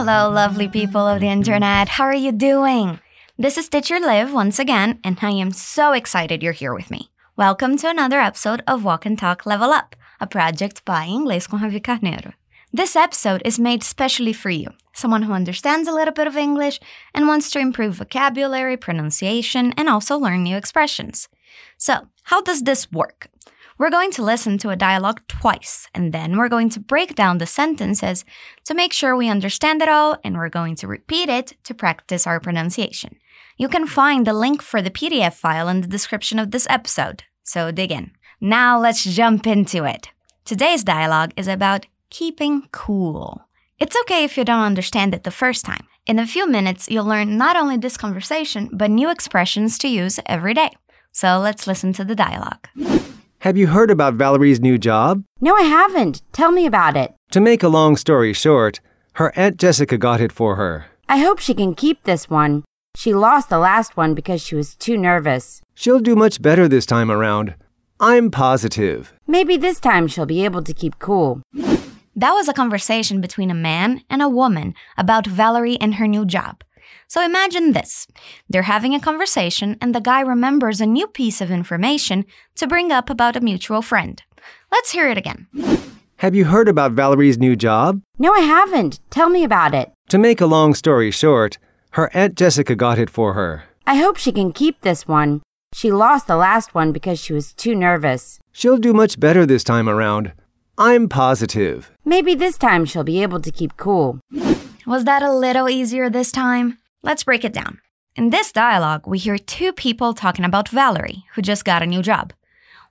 Hello, lovely people of the internet. How are you doing? This is Teacher Liv once again, and I am so excited you're here with me. Welcome to another episode of Walk and Talk Level Up, a project by Inglês com Rhavi Carneiro. This episode is made specially for you, someone who understands a little bit of English and wants to improve vocabulary, pronunciation, and also learn new expressions. So, how does this work? We're going to listen to a dialogue twice, and then we're going to break down the sentences to make sure we understand it all, and we're going to repeat it to practice our pronunciation. You can find the link for the PDF file in the description of this episode, so dig in. Now let's jump into it. Today's dialogue is about keeping cool. It's okay if you don't understand it the first time. In a few minutes, you'll learn not only this conversation, but new expressions to use every day. So let's listen to the dialogue. Have you heard about Valerie's new job? No, I haven't. Tell me about it. To make a long story short, her Aunt Jessica got it for her. I hope she can keep this one. She lost the last one because she was too nervous. She'll do much better this time around. I'm positive. Maybe this time she'll be able to keep cool. That was a conversation between a man and a woman about Valerie and her new job. So imagine this they're having a conversation, and the guy remembers a new piece of information to bring up about a mutual friend. Let's hear it again. Have you heard about Valerie's new job? No, I haven't. Tell me about it. To make a long story short, her Aunt Jessica got it for her. I hope she can keep this one. She lost the last one because she was too nervous. She'll do much better this time around. I'm positive. Maybe this time she'll be able to keep cool. Was that a little easier this time? Let's break it down. In this dialogue, we hear two people talking about Valerie, who just got a new job.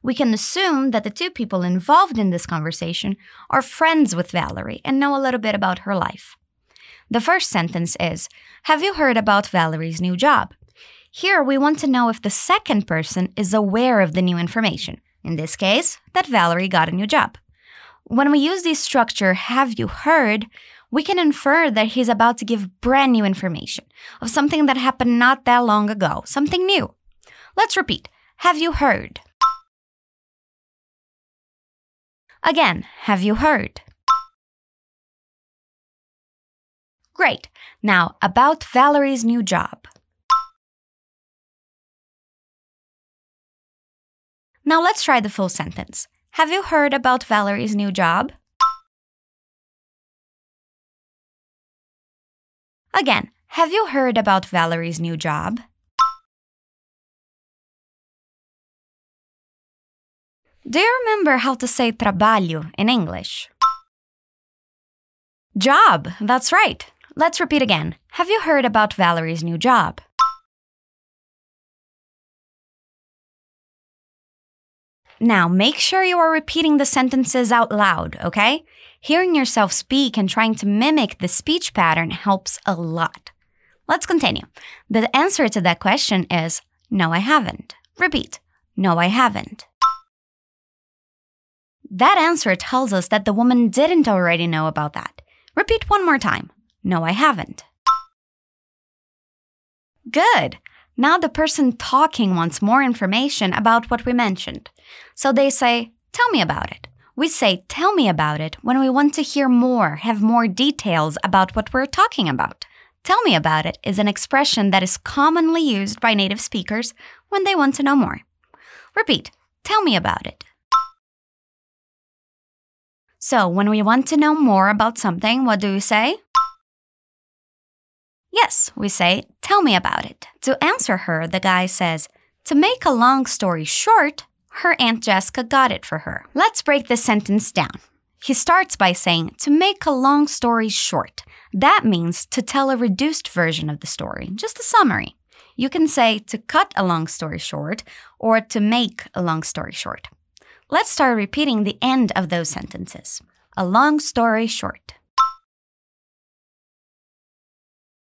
We can assume that the two people involved in this conversation are friends with Valerie and know a little bit about her life. The first sentence is Have you heard about Valerie's new job? Here, we want to know if the second person is aware of the new information. In this case, that Valerie got a new job. When we use the structure, have you heard, we can infer that he's about to give brand new information of something that happened not that long ago, something new. Let's repeat. Have you heard? Again, have you heard? Great. Now, about Valerie's new job. Now let's try the full sentence. Have you heard about Valerie's new job? Again, have you heard about Valerie's new job? Do you remember how to say trabalho in English? Job, that's right. Let's repeat again. Have you heard about Valerie's new job? Now, make sure you are repeating the sentences out loud, okay? Hearing yourself speak and trying to mimic the speech pattern helps a lot. Let's continue. The answer to that question is no, I haven't. Repeat, no, I haven't. That answer tells us that the woman didn't already know about that. Repeat one more time. No, I haven't. Good. Now the person talking wants more information about what we mentioned. So they say, Tell me about it. We say, Tell me about it when we want to hear more, have more details about what we're talking about. Tell me about it is an expression that is commonly used by native speakers when they want to know more. Repeat, Tell me about it. So, when we want to know more about something, what do we say? Yes, we say, Tell me about it. To answer her, the guy says, To make a long story short, her Aunt Jessica got it for her. Let's break this sentence down. He starts by saying, To make a long story short. That means to tell a reduced version of the story, just a summary. You can say to cut a long story short or to make a long story short. Let's start repeating the end of those sentences. A long story short.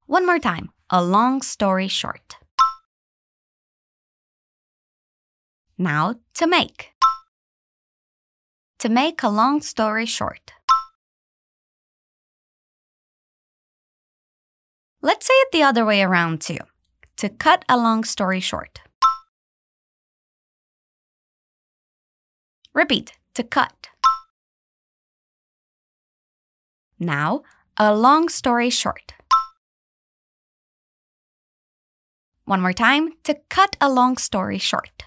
One more time. A long story short. Now, to make. To make a long story short. Let's say it the other way around too. To cut a long story short. Repeat. To cut. Now, a long story short. One more time to cut a long story short.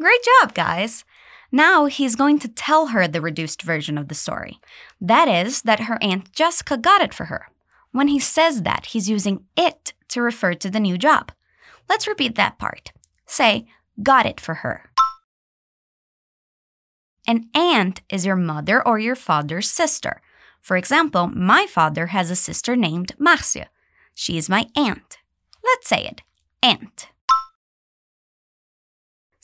Great job, guys! Now he's going to tell her the reduced version of the story. That is, that her Aunt Jessica got it for her. When he says that, he's using it to refer to the new job. Let's repeat that part. Say, got it for her. An aunt is your mother or your father's sister. For example, my father has a sister named Marcia. She is my aunt. Let's say it aunt.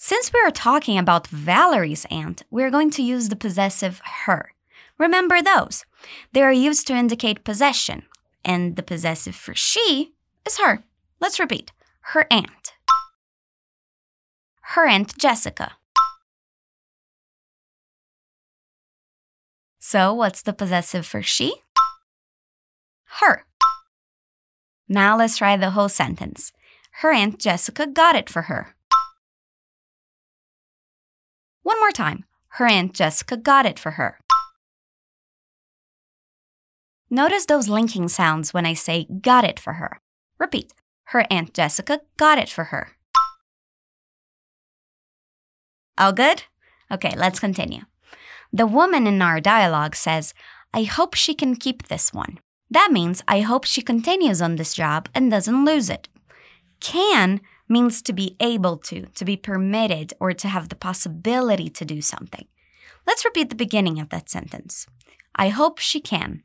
Since we are talking about Valerie's aunt, we're going to use the possessive her. Remember those. They are used to indicate possession, and the possessive for she is her. Let's repeat her aunt. Her aunt Jessica. So, what's the possessive for she? Her. Now let's try the whole sentence. Her aunt Jessica got it for her. One more time. Her Aunt Jessica got it for her. Notice those linking sounds when I say got it for her. Repeat. Her Aunt Jessica got it for her. All good? Okay, let's continue. The woman in our dialogue says, I hope she can keep this one. That means I hope she continues on this job and doesn't lose it. Can means to be able to, to be permitted, or to have the possibility to do something. Let's repeat the beginning of that sentence. I hope she can.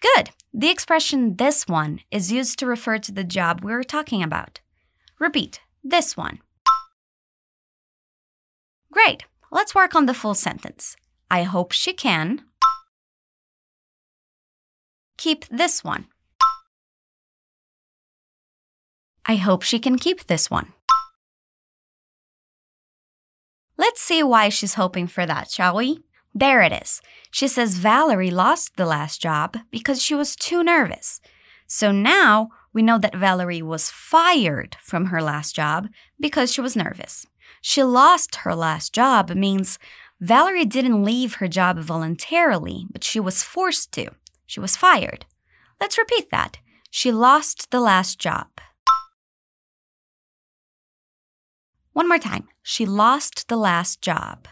Good. The expression this one is used to refer to the job we are talking about. Repeat this one. Great. Let's work on the full sentence. I hope she can keep this one. I hope she can keep this one. Let's see why she's hoping for that, shall we? There it is. She says Valerie lost the last job because she was too nervous. So now we know that Valerie was fired from her last job because she was nervous. She lost her last job means Valerie didn't leave her job voluntarily, but she was forced to. She was fired. Let's repeat that. She lost the last job. One more time. She lost the last job.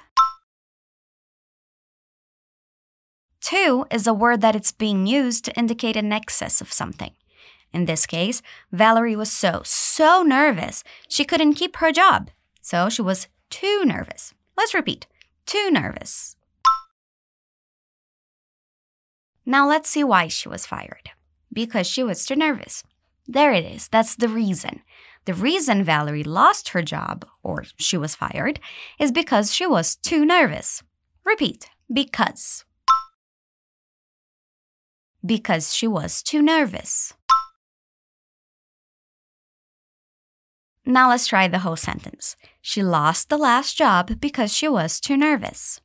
Too is a word that it's being used to indicate an excess of something. In this case, Valerie was so, so nervous she couldn't keep her job. So she was too nervous. Let's repeat too nervous. Now let's see why she was fired. Because she was too nervous. There it is. That's the reason. The reason Valerie lost her job, or she was fired, is because she was too nervous. Repeat, because. Because she was too nervous. Now let's try the whole sentence. She lost the last job because she was too nervous.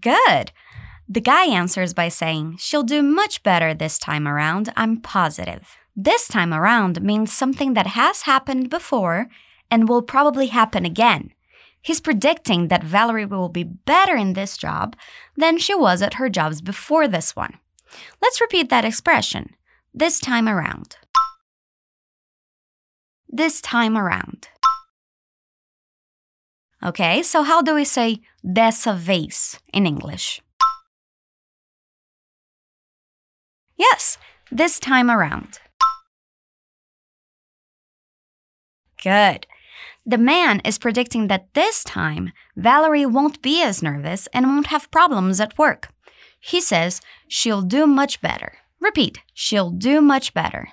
Good. The guy answers by saying, She'll do much better this time around, I'm positive. This time around means something that has happened before and will probably happen again. He's predicting that Valerie will be better in this job than she was at her jobs before this one. Let's repeat that expression this time around. This time around. Okay, so how do we say dessa vez in English? Yes, this time around. Good. The man is predicting that this time Valerie won't be as nervous and won't have problems at work. He says she'll do much better. Repeat, she'll do much better.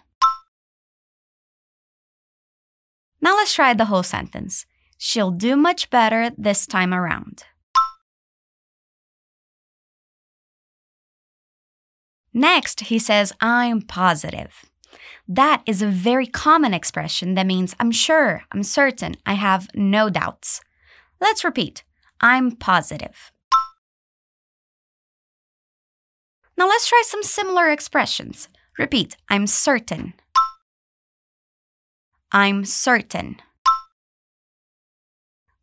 Now let's try the whole sentence. She'll do much better this time around. Next, he says, I'm positive. That is a very common expression that means I'm sure, I'm certain, I have no doubts. Let's repeat I'm positive. Now let's try some similar expressions. Repeat I'm certain. I'm certain.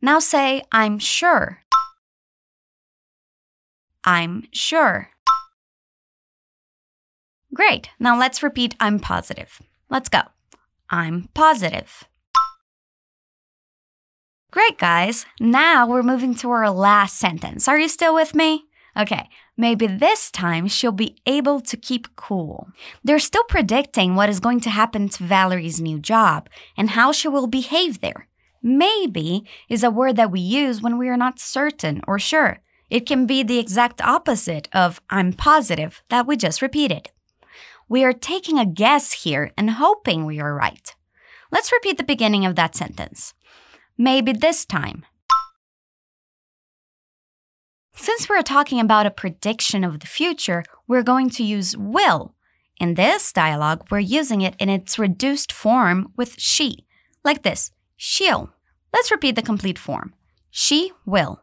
Now say, I'm sure. I'm sure. Great. Now let's repeat I'm positive. Let's go. I'm positive. Great, guys. Now we're moving to our last sentence. Are you still with me? Okay, maybe this time she'll be able to keep cool. They're still predicting what is going to happen to Valerie's new job and how she will behave there. Maybe is a word that we use when we are not certain or sure. It can be the exact opposite of I'm positive that we just repeated. We are taking a guess here and hoping we are right. Let's repeat the beginning of that sentence. Maybe this time. Since we're talking about a prediction of the future, we're going to use will. In this dialogue, we're using it in its reduced form with she, like this she'll. Let's repeat the complete form. She will.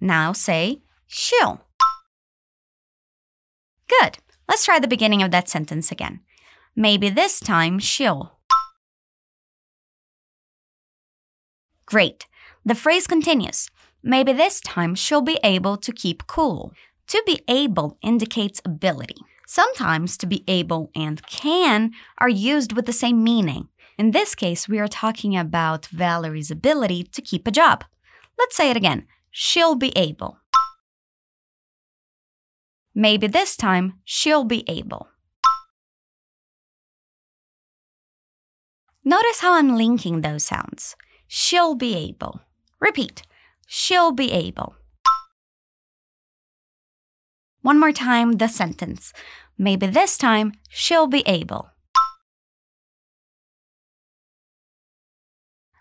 Now say she'll. Good. Let's try the beginning of that sentence again. Maybe this time she'll. Great. The phrase continues. Maybe this time she'll be able to keep cool. To be able indicates ability. Sometimes to be able and can are used with the same meaning. In this case, we are talking about Valerie's ability to keep a job. Let's say it again. She'll be able. Maybe this time she'll be able. Notice how I'm linking those sounds. She'll be able. Repeat. She'll be able. One more time, the sentence. Maybe this time she'll be able.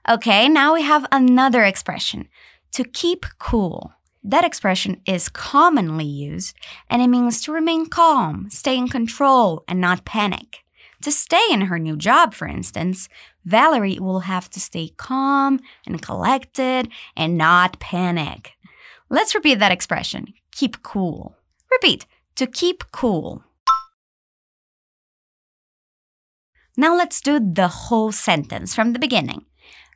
Okay, now we have another expression to keep cool. That expression is commonly used and it means to remain calm, stay in control, and not panic. To stay in her new job, for instance, Valerie will have to stay calm and collected and not panic. Let's repeat that expression keep cool. Repeat to keep cool. Now let's do the whole sentence from the beginning.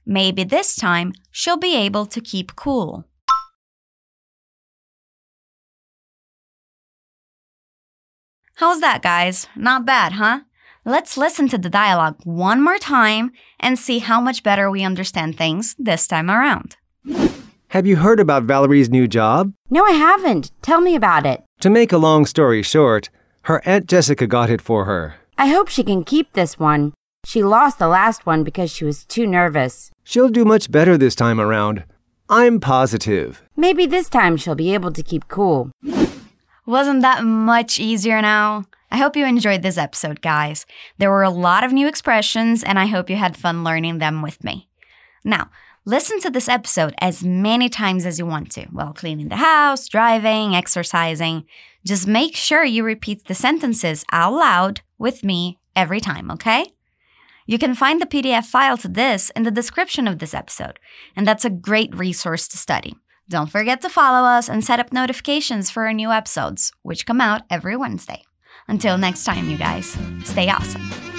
Maybe this time she'll be able to keep cool. How's that, guys? Not bad, huh? Let's listen to the dialogue one more time and see how much better we understand things this time around. Have you heard about Valerie's new job? No, I haven't. Tell me about it. To make a long story short, her Aunt Jessica got it for her. I hope she can keep this one. She lost the last one because she was too nervous. She'll do much better this time around. I'm positive. Maybe this time she'll be able to keep cool. Wasn't that much easier now? I hope you enjoyed this episode, guys. There were a lot of new expressions, and I hope you had fun learning them with me. Now, listen to this episode as many times as you want to while cleaning the house, driving, exercising. Just make sure you repeat the sentences out loud with me every time, okay? You can find the PDF file to this in the description of this episode, and that's a great resource to study. Don't forget to follow us and set up notifications for our new episodes, which come out every Wednesday. Until next time, you guys, stay awesome.